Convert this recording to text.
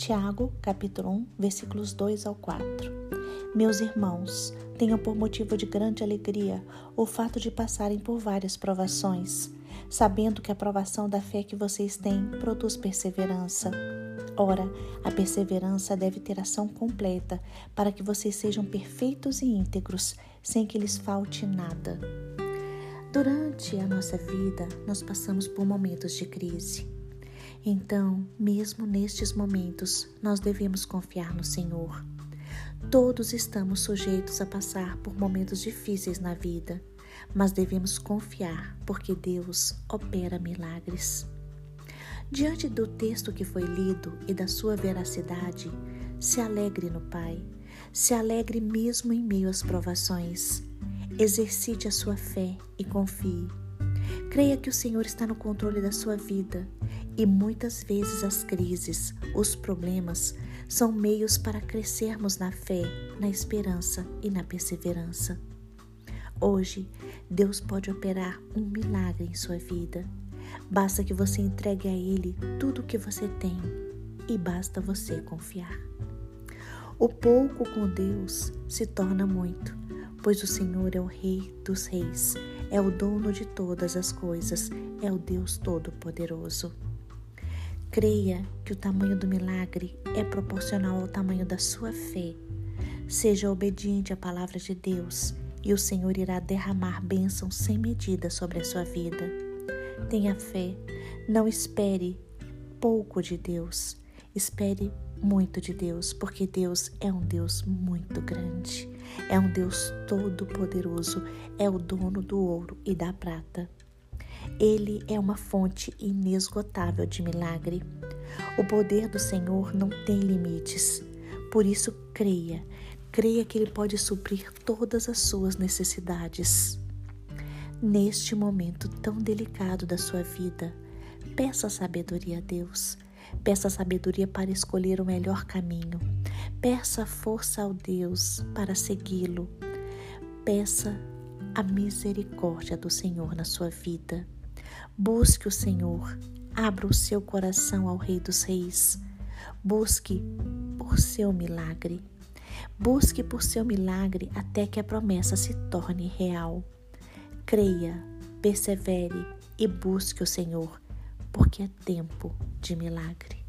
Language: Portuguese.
Tiago, capítulo 1, versículos 2 ao 4. Meus irmãos, tenham por motivo de grande alegria o fato de passarem por várias provações, sabendo que a provação da fé que vocês têm produz perseverança. Ora, a perseverança deve ter ação completa, para que vocês sejam perfeitos e íntegros, sem que lhes falte nada. Durante a nossa vida, nós passamos por momentos de crise. Então, mesmo nestes momentos, nós devemos confiar no Senhor. Todos estamos sujeitos a passar por momentos difíceis na vida, mas devemos confiar porque Deus opera milagres. Diante do texto que foi lido e da sua veracidade, se alegre no Pai, se alegre mesmo em meio às provações. Exercite a sua fé e confie. Creia que o Senhor está no controle da sua vida e muitas vezes as crises, os problemas, são meios para crescermos na fé, na esperança e na perseverança. Hoje, Deus pode operar um milagre em sua vida. Basta que você entregue a Ele tudo o que você tem e basta você confiar. O pouco com Deus se torna muito, pois o Senhor é o Rei dos Reis, é o dono de todas as coisas, é o Deus Todo-Poderoso. Creia que o tamanho do milagre é proporcional ao tamanho da sua fé. Seja obediente à palavra de Deus e o Senhor irá derramar bênçãos sem medida sobre a sua vida. Tenha fé, não espere pouco de Deus, espere muito de Deus, porque Deus é um Deus muito grande, é um Deus todo-poderoso, é o dono do ouro e da prata. Ele é uma fonte inesgotável de milagre. O poder do Senhor não tem limites. Por isso, creia, creia que Ele pode suprir todas as suas necessidades. Neste momento tão delicado da sua vida, peça sabedoria a Deus. Peça sabedoria para escolher o melhor caminho. Peça força ao Deus para segui-lo. Peça a misericórdia do Senhor na sua vida. Busque o Senhor, abra o seu coração ao Rei dos Reis. Busque por seu milagre. Busque por seu milagre até que a promessa se torne real. Creia, persevere e busque o Senhor, porque é tempo de milagre.